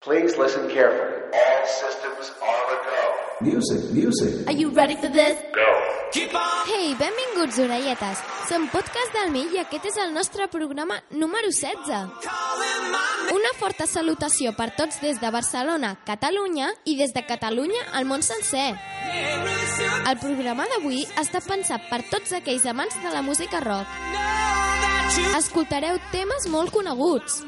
Please listen carefully. All systems are a go. Music, music. Are you ready for this? Go. Hey, benvinguts, orelletes. Som Podcast del Mi i aquest és el nostre programa número 16. Una forta salutació per tots des de Barcelona, Catalunya i des de Catalunya al món sencer. El programa d'avui està pensat per tots aquells amants de la música rock. Escoltareu temes molt coneguts.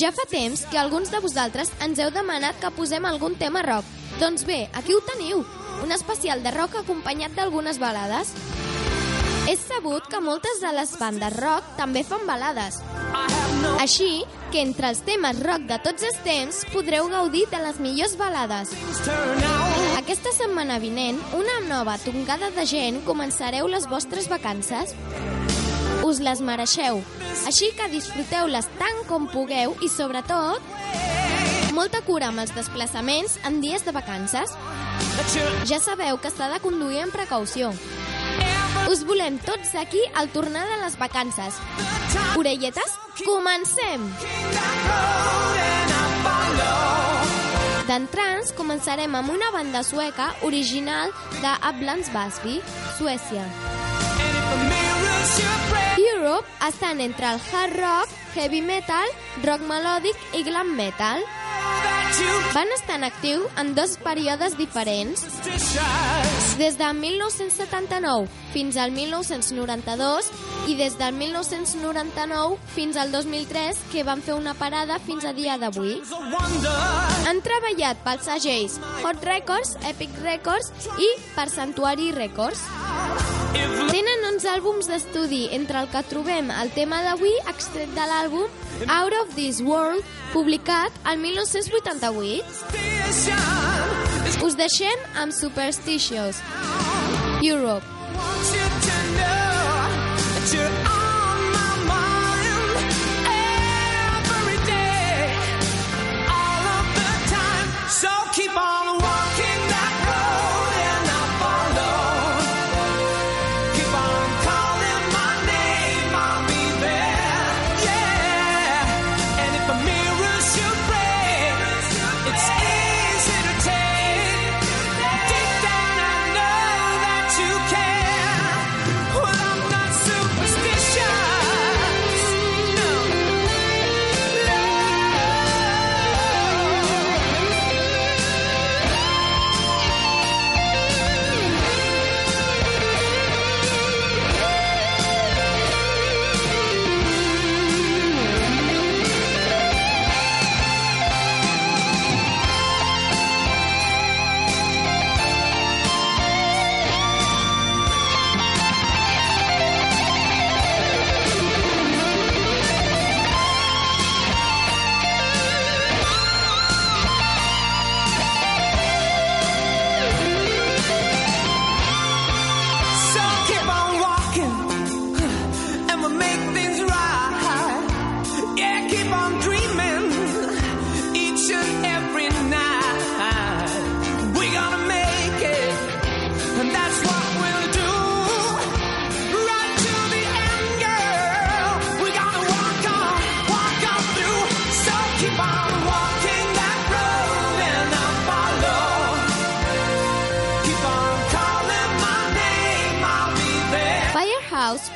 Ja fa temps que alguns de vosaltres ens heu demanat que posem algun tema rock. Doncs bé, aquí ho teniu, un especial de rock acompanyat d'algunes balades. És sabut que moltes de les bandes rock també fan balades. Així que entre els temes rock de tots els temps podreu gaudir de les millors balades. Aquesta setmana vinent, una nova tongada de gent començareu les vostres vacances. Us les mereixeu, així que disfruteu-les tant com pugueu i, sobretot, molta cura amb els desplaçaments en dies de vacances. Ja sabeu que s'ha de conduir amb precaució. Us volem tots aquí al tornar de les vacances. Orelletes, comencem! D'entrants, començarem amb una banda sueca original de Uplands Basby, Suècia. Europe estan entre el hard rock, heavy metal, rock melòdic i glam metal. Van estar en actiu en dos períodes diferents. Des del 1979 fins al 1992 i des del 1999 fins al 2003, que van fer una parada fins a dia d'avui. Han treballat pels segells Hot Records, Epic Records i per Sanctuary Records. Tenen 11 àlbums d'estudi, entre el que trobem el tema d'avui extret de l'àlbum Out of This World, publicat el 1988. Us deixem amb Superstitious, Europe.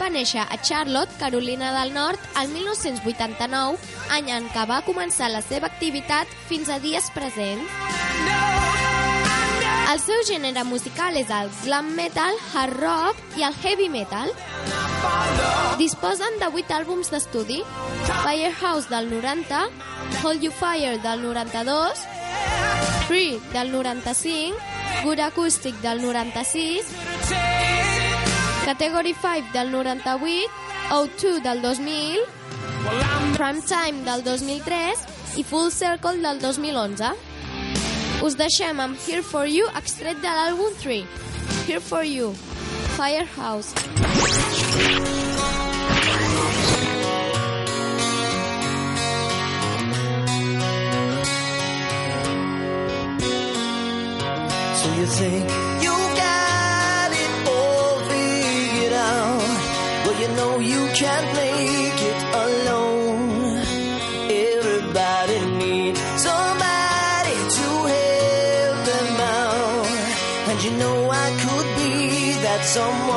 Va néixer a Charlotte, Carolina del Nord, el 1989, any en què va començar la seva activitat fins a dies presents. El seu gènere musical és el glam metal, hard rock i el heavy metal. Disposen de 8 àlbums d'estudi, Firehouse del 90, Hold You Fire del 92, Free del 95, Good Acoustic del 96, Category 5 del 98, O2 del 2000, Prime Time del 2003 i Full Circle del 2011. Us deixem amb Here For You, extret de l'àlbum 3. Here For You, Firehouse. So you think can't make it alone. Everybody needs somebody to help them out. And you know I could be that someone.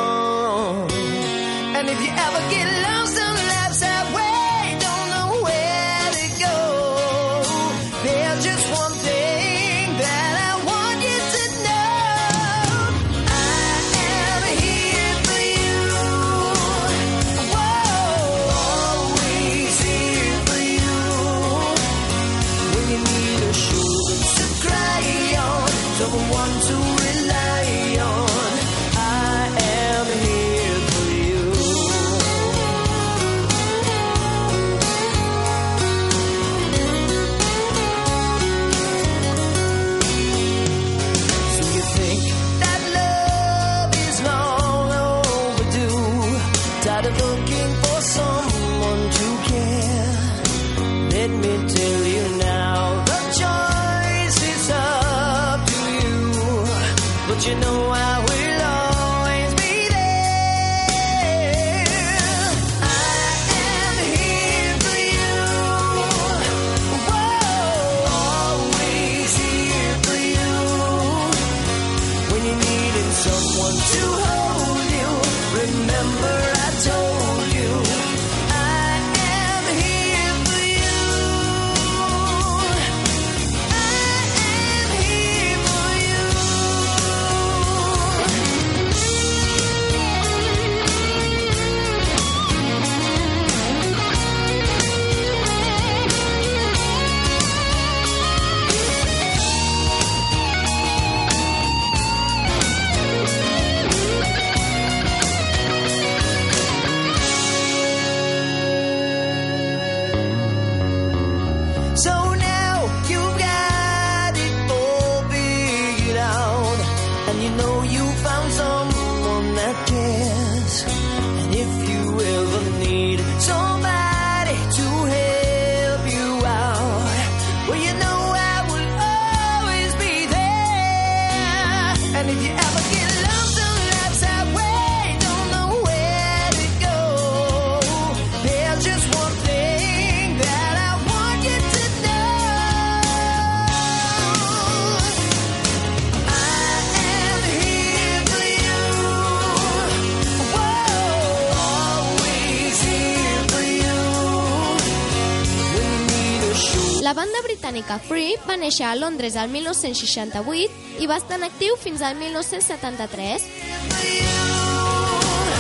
Free va néixer a Londres el 1968 i va estar en actiu fins al 1973.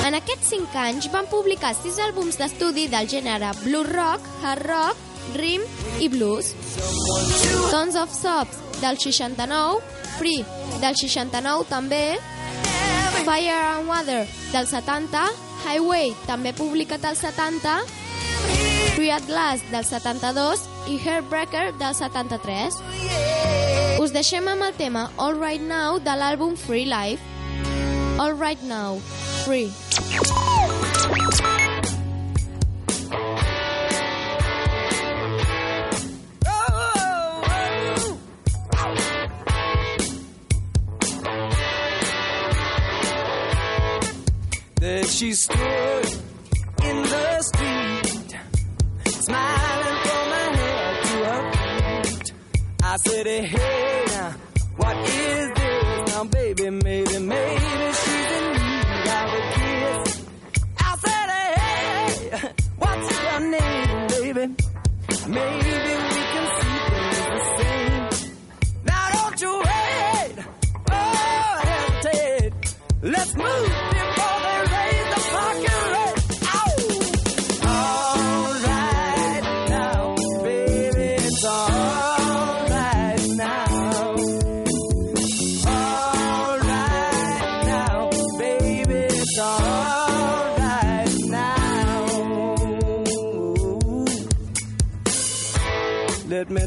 En aquests 5 anys van publicar 6 àlbums d'estudi del gènere Blue rock, hard rock, rim i blues. Tons of Sobs, del 69, Free, del 69 també, Fire and Water, del 70, Highway, també publicat al 70, Free at Last, del 72 i Heartbreaker del 73. Us deixem amb el tema All Right Now de l'àlbum Free Life. All Right Now, Free. There she it, hey now, what is this now, baby, maybe, maybe.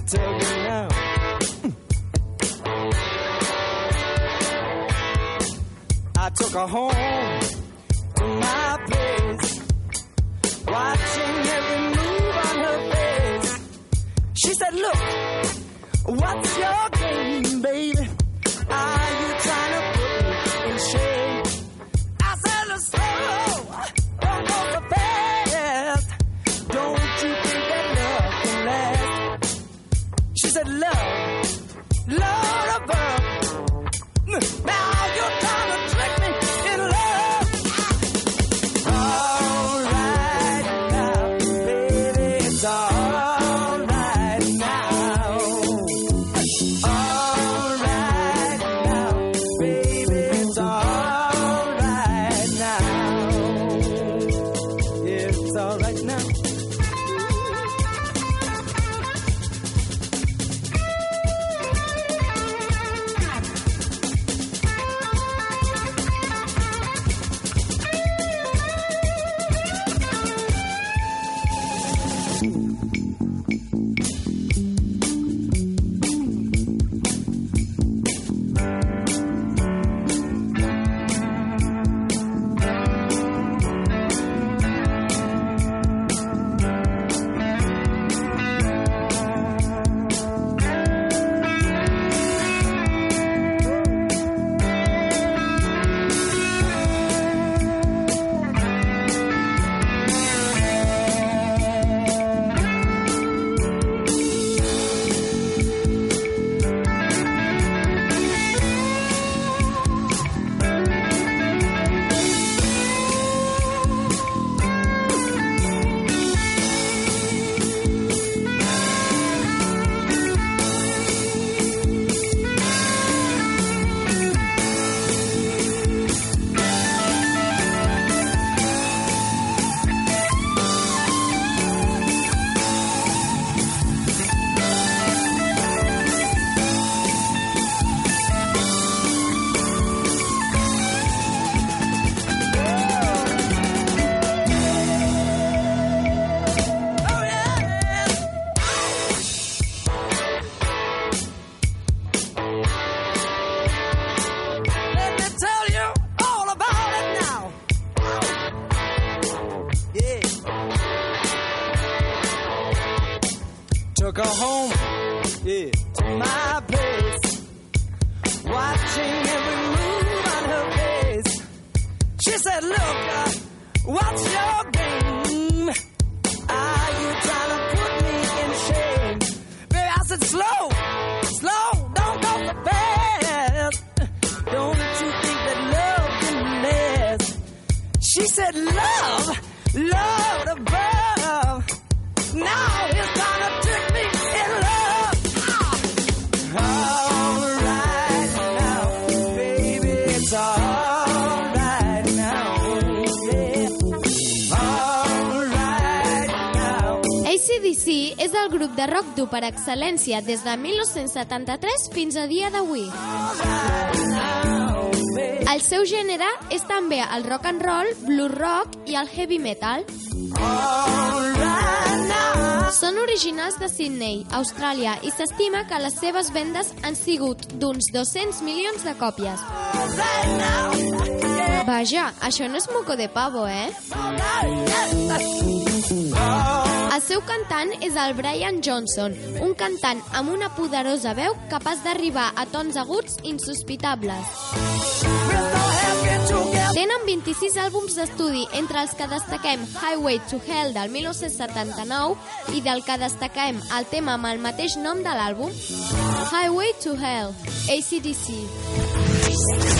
tug me out. I took her home. She said, Look, uh, what's your game? Are you trying to put me in shame? Baby, I said, Slow, slow, don't go so fast. Don't you think that love can last? She said, Love, love above. Now de rock dur per excel·lència des de 1973 fins a dia d'avui. El seu gènere és també el rock and roll, blues rock i el heavy metal. Són originals de Sydney, Austràlia, i s'estima que les seves vendes han sigut d'uns 200 milions de còpies. Vaja, això no és moco de pavo, eh? El seu cantant és el Brian Johnson, un cantant amb una poderosa veu capaç d'arribar a tons aguts insospitables. Tenen 26 àlbums d'estudi, entre els que destaquem Highway to Hell del 1979 i del que destaquem el tema amb el mateix nom de l'àlbum, Highway to Hell, ACDC.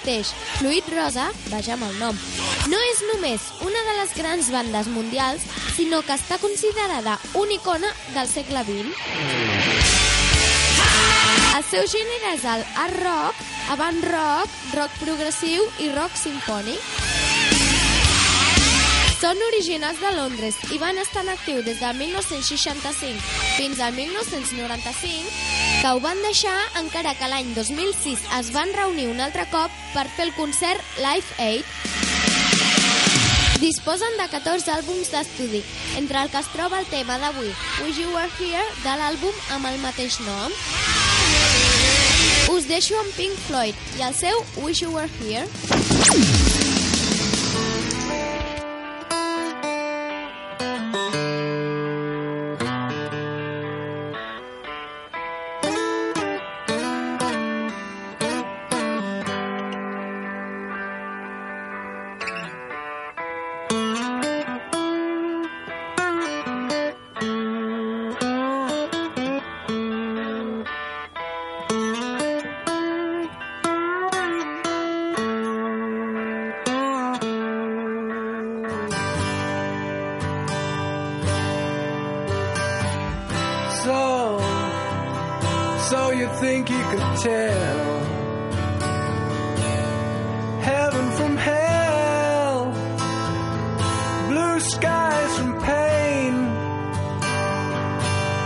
Mateix, Fluid Rosa, vaja amb el nom, no és només una de les grans bandes mundials, sinó que està considerada una icona del segle XX. El seu gènere és el art rock, avant rock, rock progressiu i rock sinfònic. Són originals de Londres i van estar en actiu des del 1965 fins al 1995, que ho van deixar encara que l'any 2006 es van reunir un altre cop per fer el concert Live Aid. Disposen de 14 àlbums d'estudi, entre el que es troba el tema d'avui, Wish You Were Here, de l'àlbum amb el mateix nom. Us deixo amb Pink Floyd i el seu Wish You Were Here.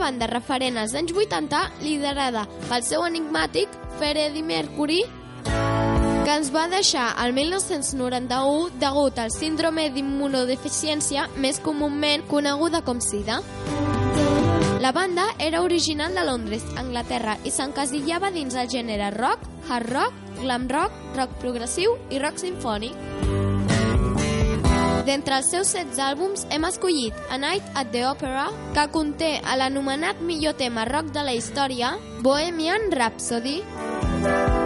Banda referent als anys 80 liderada pel seu enigmàtic Freddie Mercury que ens va deixar el 1991 degut al síndrome d'immunodeficiència més comúment coneguda com SIDA. La banda era original de Londres, Anglaterra, i s'encasillava dins el gènere rock, hard rock, glam rock, rock progressiu i rock sinfònic. D'entre els seus 16 àlbums hem escollit A Night at the Opera, que conté l'anomenat millor tema rock de la història, Bohemian Rhapsody.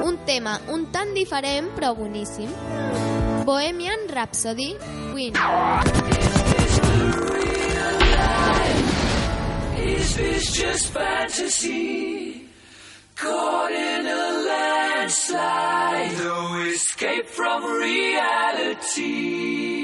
Un tema un tant diferent però boníssim. Bohemian Rhapsody, Queen. Is this just fantasy? Caught in a landslide, no escape from reality.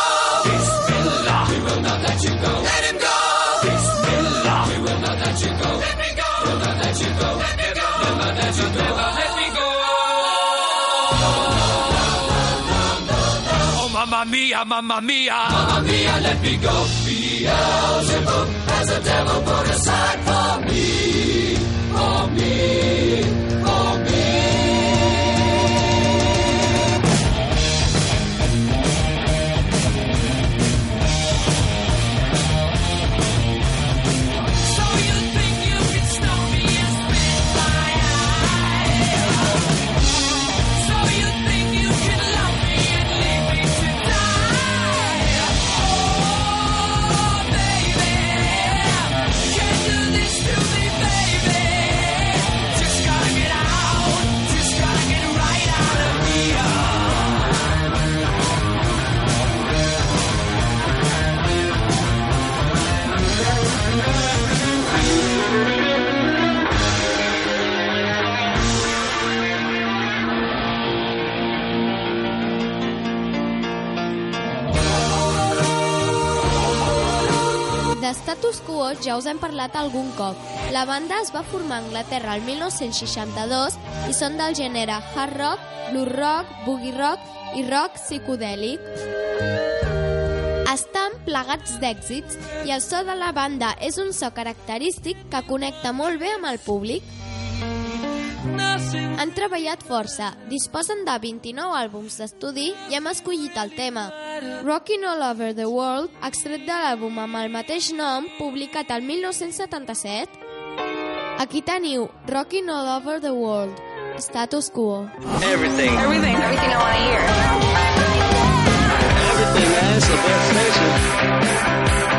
Bismillah. We will not let you go. Let him go. Bismillah. We will not let you go. Let me go. We'll not let you go. Let me go. Never let you go. Never let me go. Oh, mamma mia, mamma mia. Mamma mia, let me go. Beelzebub has a devil put aside for me. For me. For me. De Status Quo ja us hem parlat algun cop. La banda es va formar a Anglaterra el 1962 i són del gènere hard rock, blues rock, boogie rock i rock psicodèlic. Estan plegats d'èxits i el so de la banda és un so característic que connecta molt bé amb el públic. Han treballat força, disposen de 29 àlbums d'estudi i hem escollit el tema Rockin' All Over the World, extret de l'àlbum amb el mateix nom, publicat el 1977. Aquí teniu Rockin' All Over the World, Status Quo. Everything. Everything, everything I want to hear. Everything, man. It's the best station.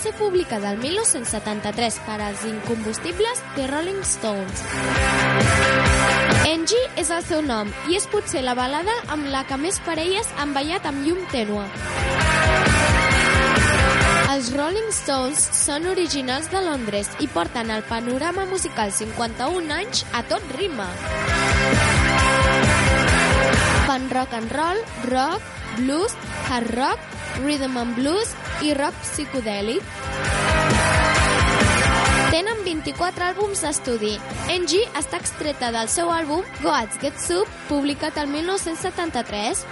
Ser publicada el 1973 per als incombustibles The Rolling Stones. Angie és el seu nom i és potser la balada amb la que més parelles han ballat amb llum tènua. Els Rolling Stones són originals de Londres i porten el panorama musical 51 anys a tot ritme. Fan rock and roll, rock, blues, hard rock, rhythm and blues i rock psicodèlic. Tenen 24 àlbums d'estudi. Angie està extreta del seu àlbum Goats Get Soup, publicat el 1973.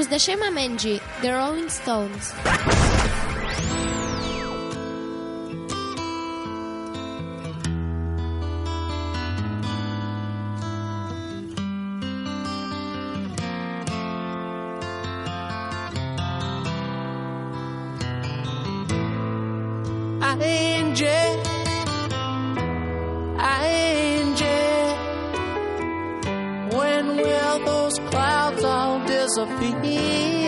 Us deixem amb Angie, The Rolling Stones. Angie, when will those clouds all disappear?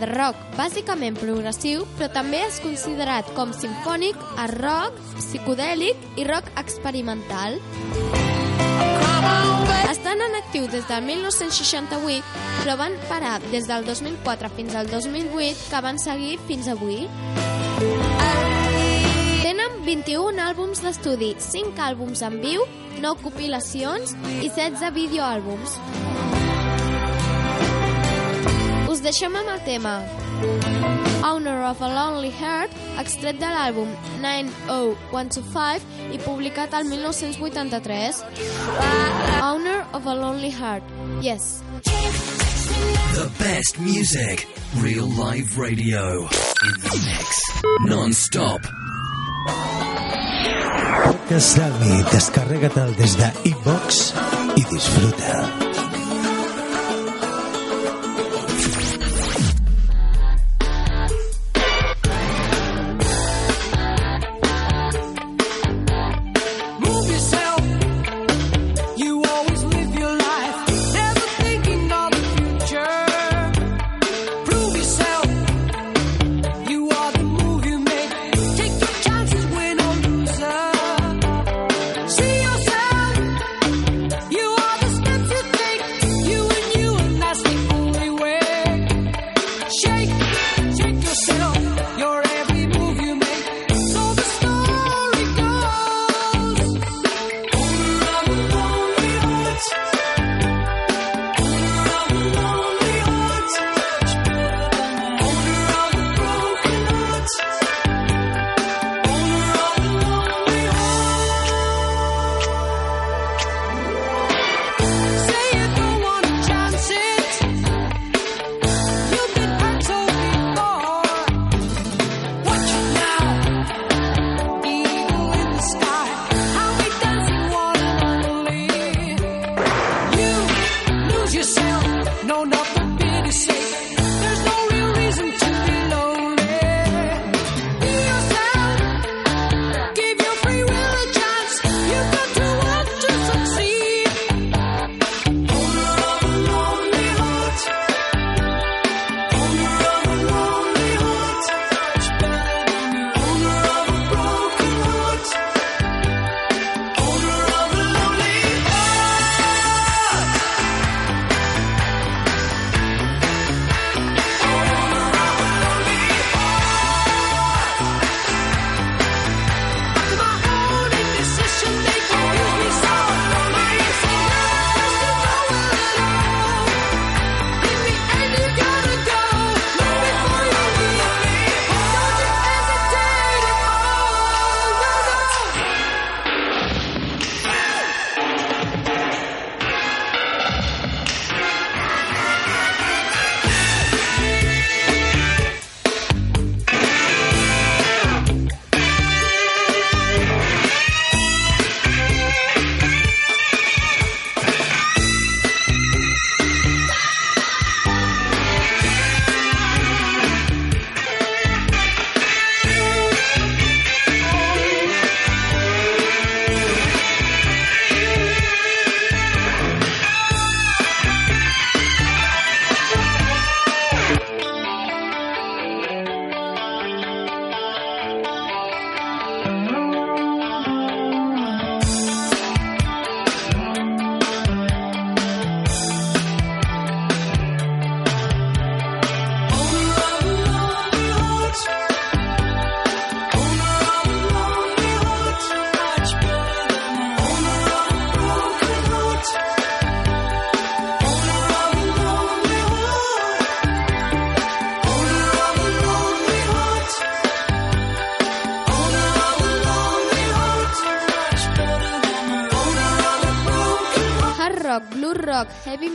De rock bàsicament progressiu, però també és considerat com sinfònic, a rock, psicodèlic i rock experimental. Estan en actiu des del 1968, però van parar des del 2004 fins al 2008, que van seguir fins avui. Tenen 21 àlbums d'estudi, 5 àlbums en viu, 9 compilacions i 16 videoàlbums. Us deixem amb el tema. Owner of a Lonely Heart, extret de l'àlbum 90125 i publicat al 1983. Owner of a Lonely Heart. Yes. The best music. Real live radio. In the mix. Non-stop. Podcast Salmi, descarrega-te'l des de iVox i disfruta.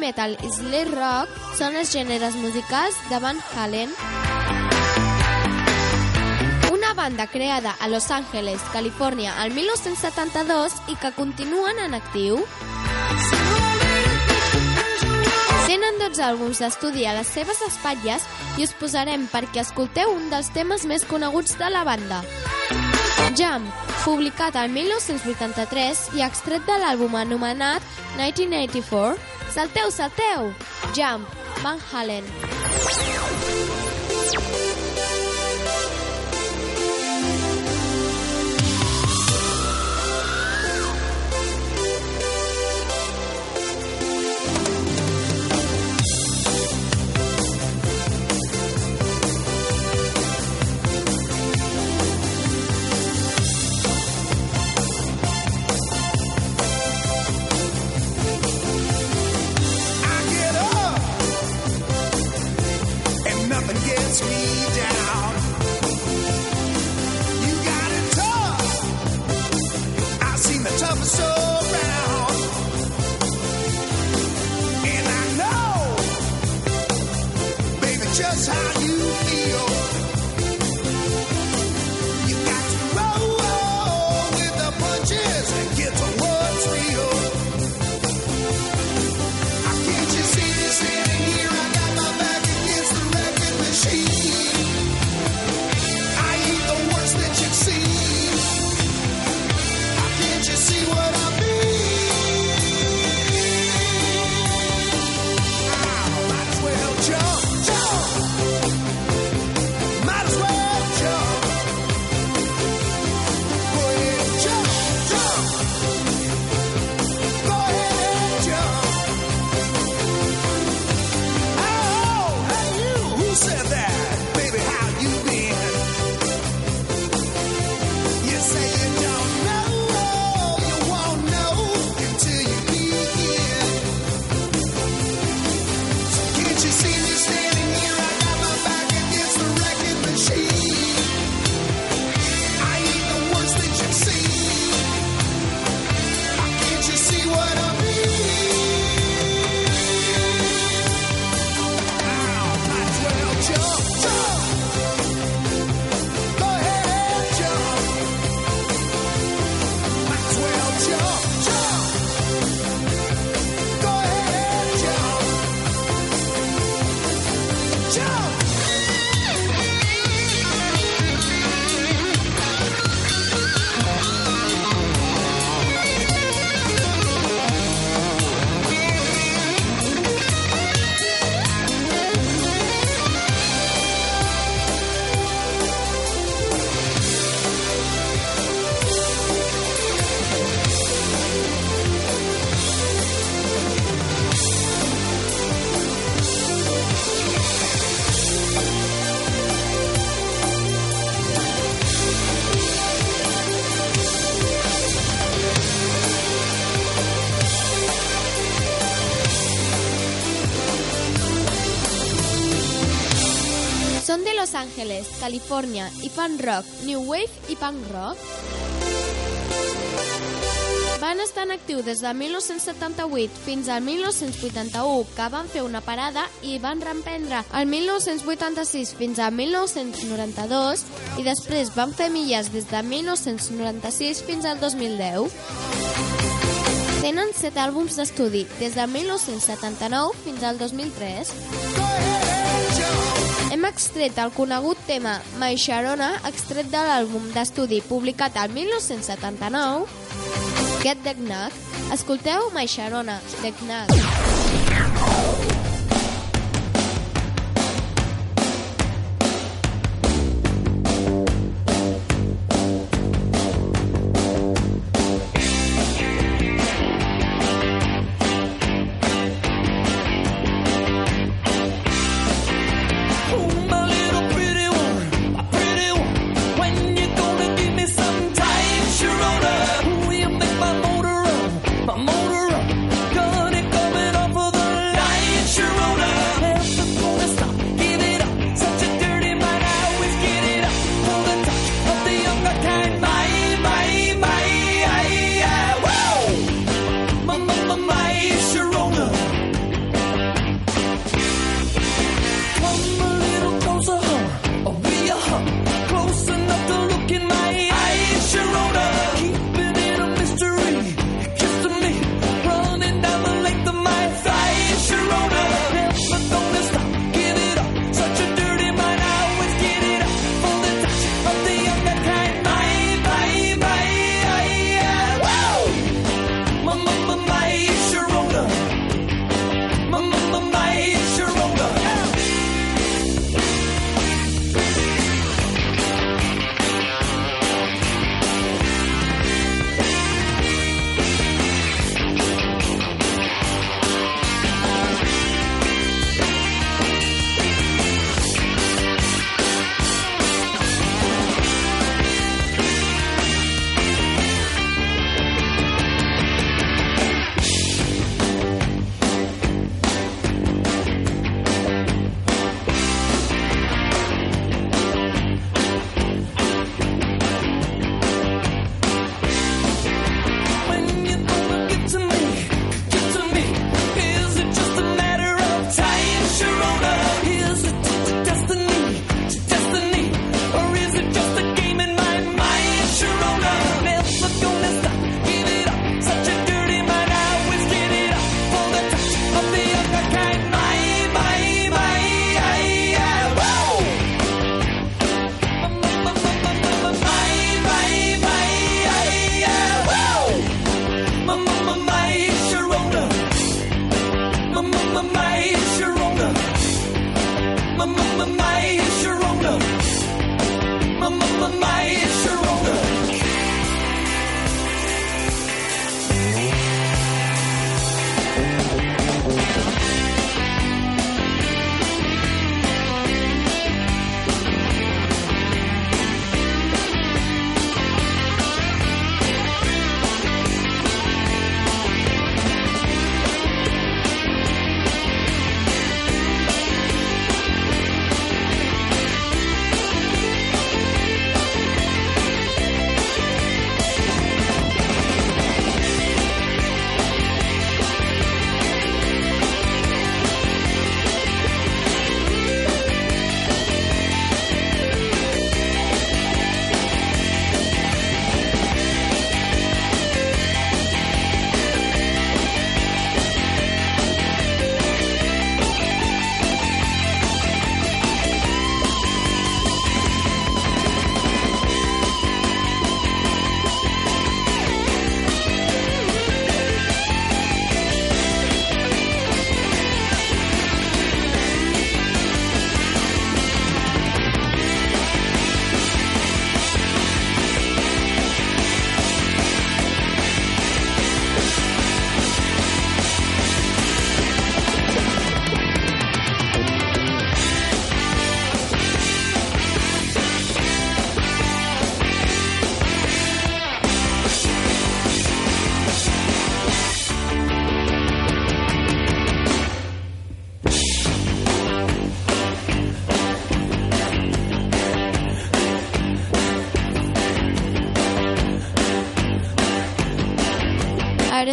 Metal i sleaze rock són els gèneres musicals de Van Halen. Una banda creada a Los Angeles, Califòrnia, al 1972 i que continuen en actiu. Tenen 12 àlbums d'estudi a les seves espatlles i us posarem perquè escolteu un dels temes més coneguts de la banda. Jump, publicat al 1983 i extret de l'àlbum anomenat 1984. Salteu, salteu! Jump, Van Halen. Londres, Califòrnia i punk rock, new wave i punk rock. Van estar en actiu des de 1978 fins al 1981, que van fer una parada i van reemprendre el 1986 fins al 1992 i després van fer milles des de 1996 fins al 2010. Tenen set àlbums d'estudi, des de 1979 fins al 2003 extret el conegut tema Maixarona, extret de l'àlbum d'estudi publicat al 1979, Get the Knack. Escolteu Maixarona, Sharona, The Knack.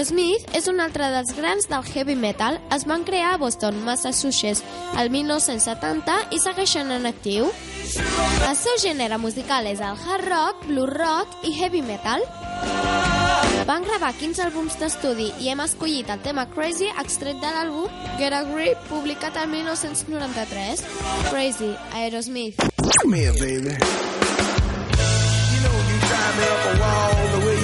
És un altre dels grans del heavy metal. Es van crear a Boston, Massachusetts, el 1970 i segueixen en actiu. El seu gènere musical és el hard rock, blues rock i heavy metal. Van gravar 15 àlbums d'estudi i hem escollit el tema Crazy extret de l'àlbum Get a Grip, publicat el 1993. Crazy, Aerosmith. Come here, baby. You know you drive me up a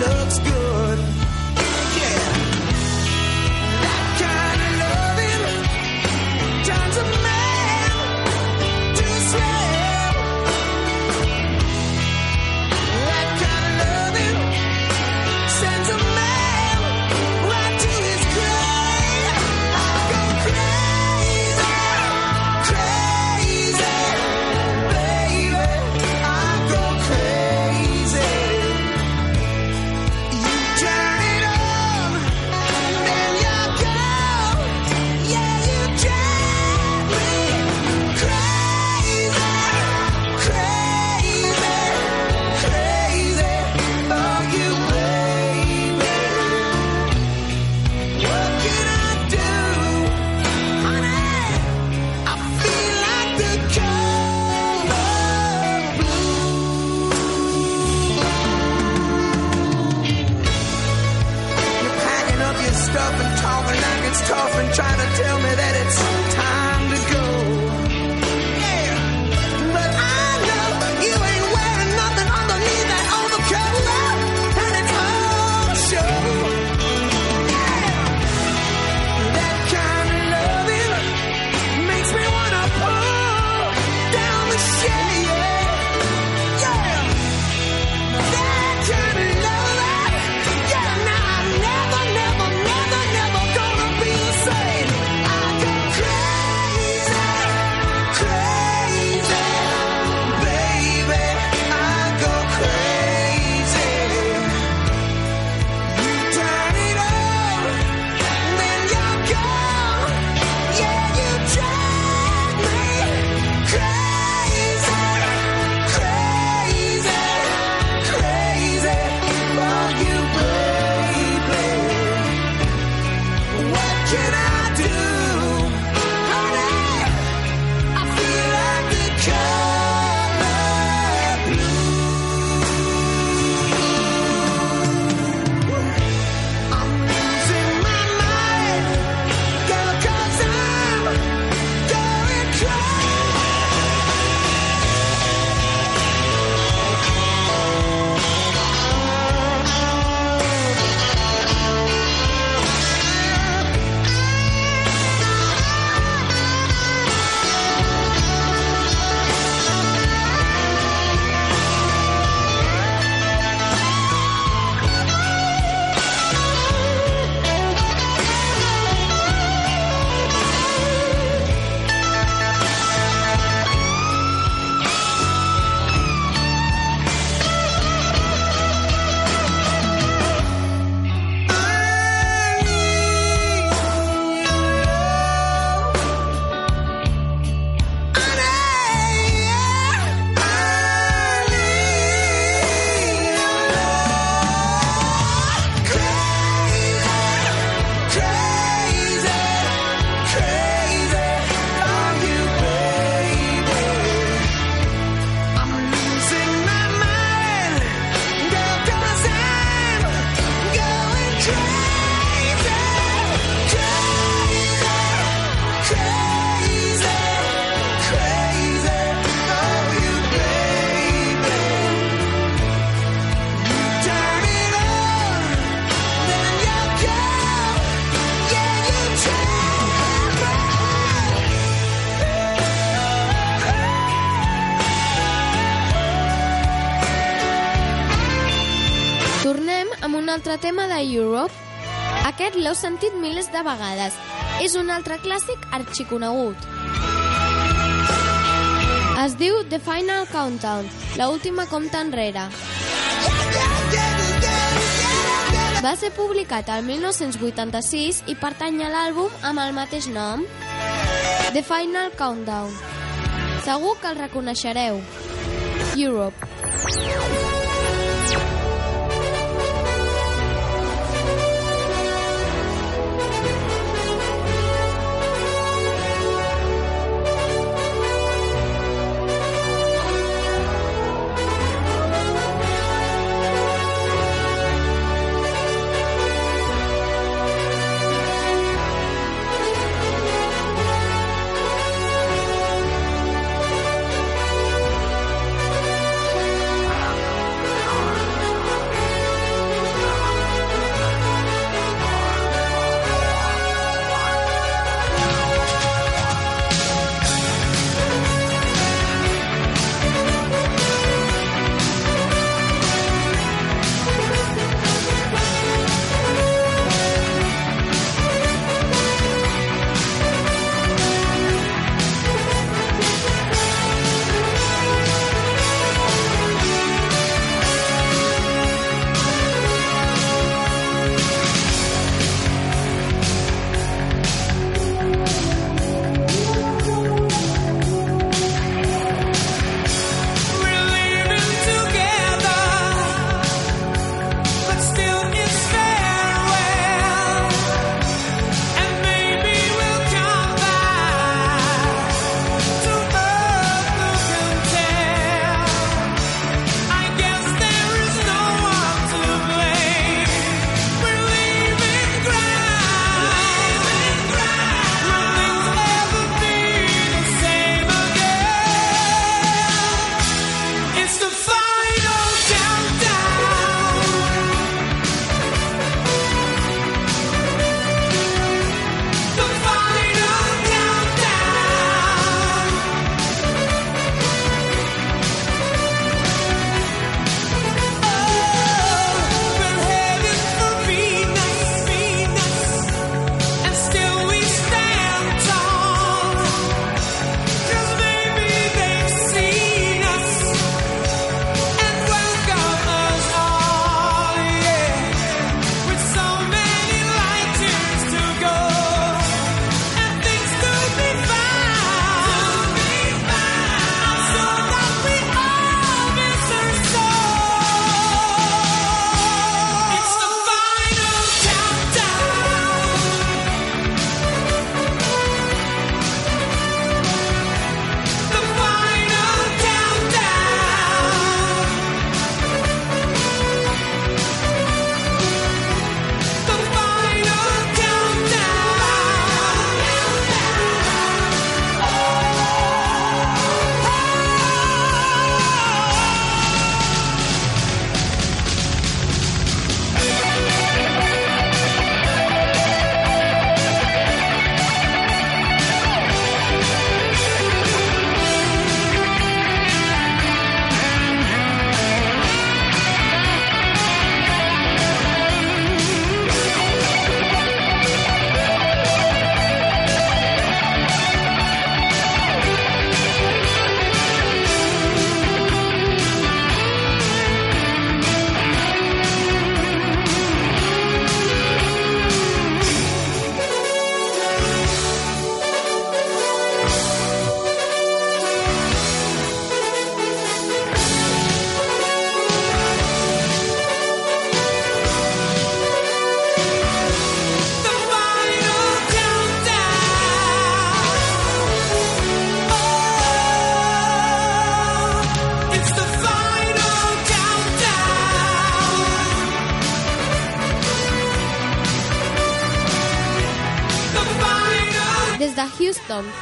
looks good. Tough and trying to tell me that it's de Europe. Aquest l'heu sentit milers de vegades. És un altre clàssic arxiconegut. Es diu The Final Countdown, la última compta enrere. Va ser publicat el 1986 i pertany a l'àlbum amb el mateix nom, The Final Countdown. Segur que el reconeixereu. Europe.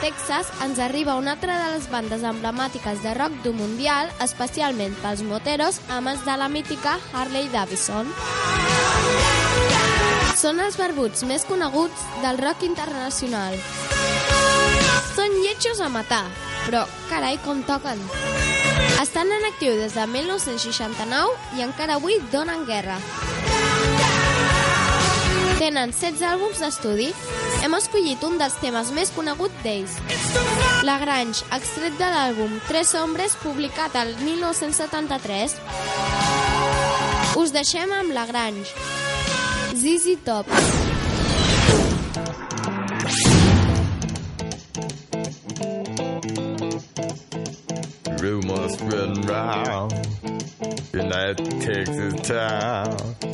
Texas, ens arriba una altra de les bandes emblemàtiques de rock du mundial, especialment pels moteros, amants de la mítica Harley Davidson. Són els barbuts més coneguts del rock internacional. Són lletjos a matar, però carai com toquen. Estan en actiu des de 1969 i encara avui donen guerra. Tenen 16 àlbums d'estudi. Hem escollit un dels temes més coneguts d'ells. La Grange, extret de l'àlbum Tres Hombres, publicat al 1973. Us deixem amb La Grange. ZZ Top. Rumors spreading round that Texas town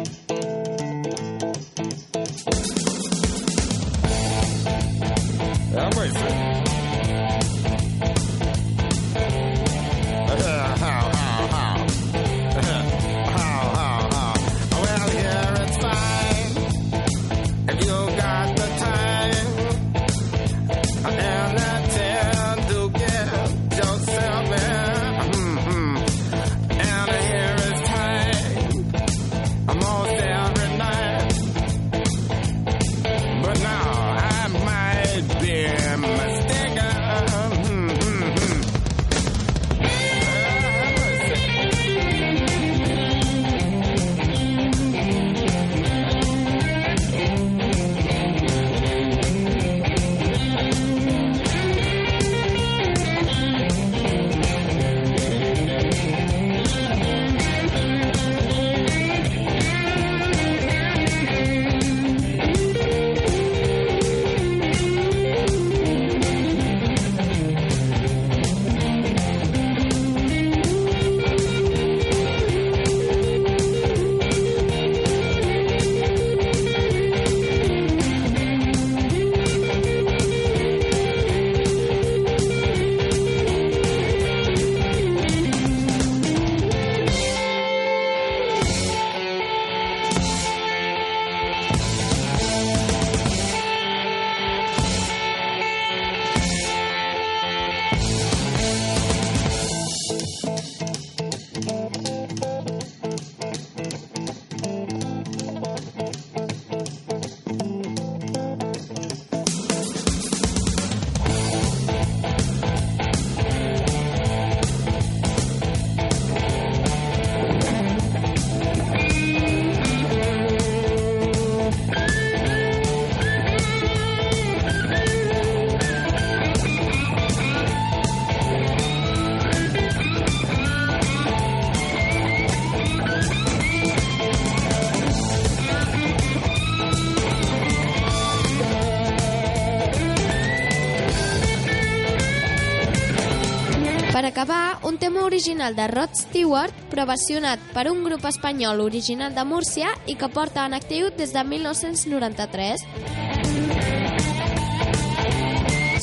Un tema original de Rod Stewart, però versionat per un grup espanyol original de Múrcia i que porta en actiu des de 1993.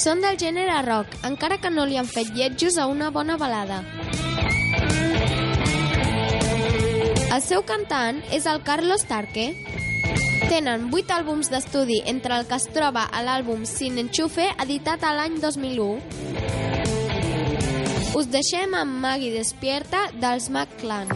Són del gènere rock, encara que no li han fet lletjos a una bona balada. El seu cantant és el Carlos Tarque. Tenen 8 àlbums d'estudi, entre el que es troba a l'àlbum Sin Enchufe, editat a l'any 2001. Us deixem amb Maggie Despierta dels Mac Clan.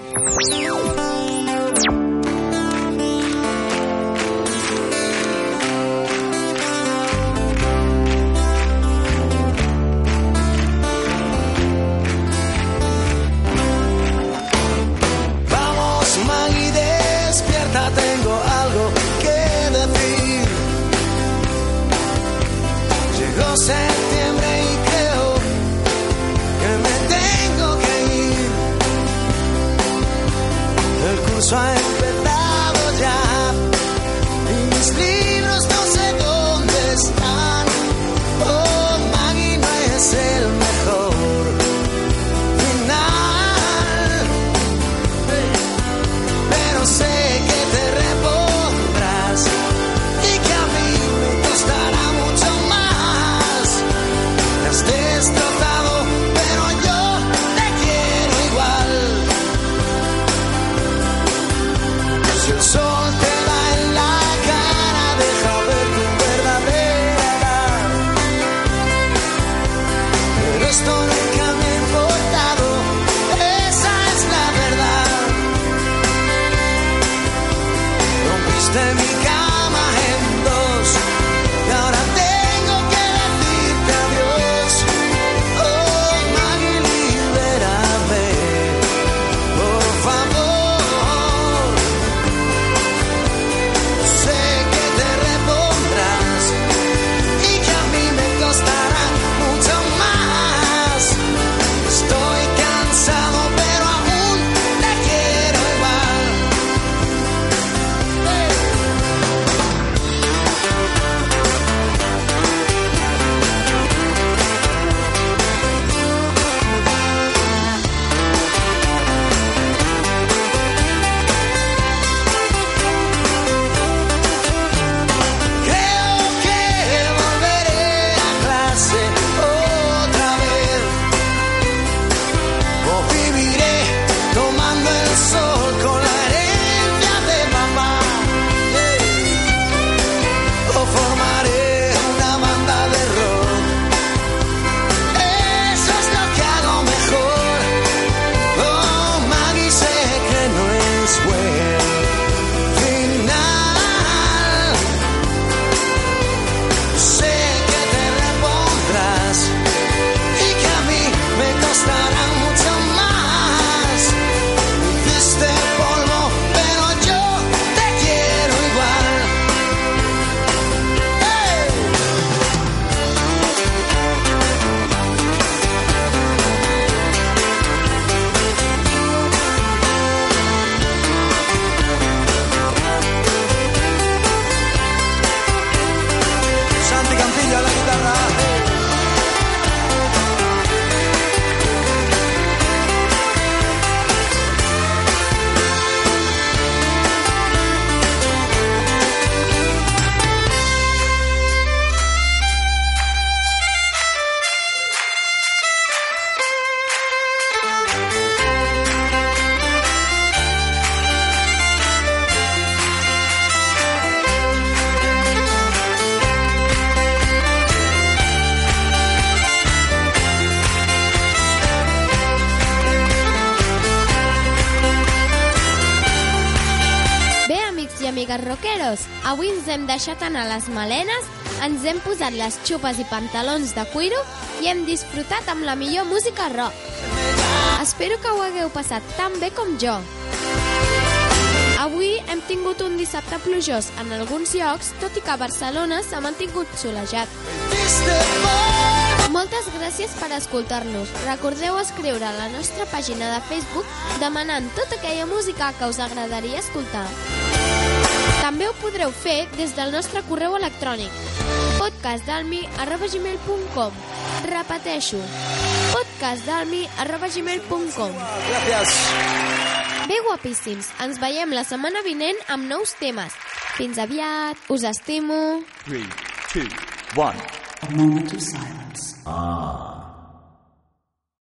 Avui ens hem deixat anar les malenes, ens hem posat les xupes i pantalons de cuiro i hem disfrutat amb la millor música rock. Espero que ho hagueu passat tan bé com jo. Avui hem tingut un dissabte plujós en alguns llocs, tot i que a Barcelona s'ha mantingut solejat. Moltes gràcies per escoltar-nos. Recordeu escriure a la nostra pàgina de Facebook demanant tota aquella música que us agradaria escoltar. També ho podreu fer des del nostre correu electrònic podcastdalmi.gmail.com Repeteixo podcastdalmi.gmail.com Gracias. Bé guapíssims, ens veiem la setmana vinent amb nous temes. Fins aviat, us estimo. Three, two, one. A moment of silence. Ah.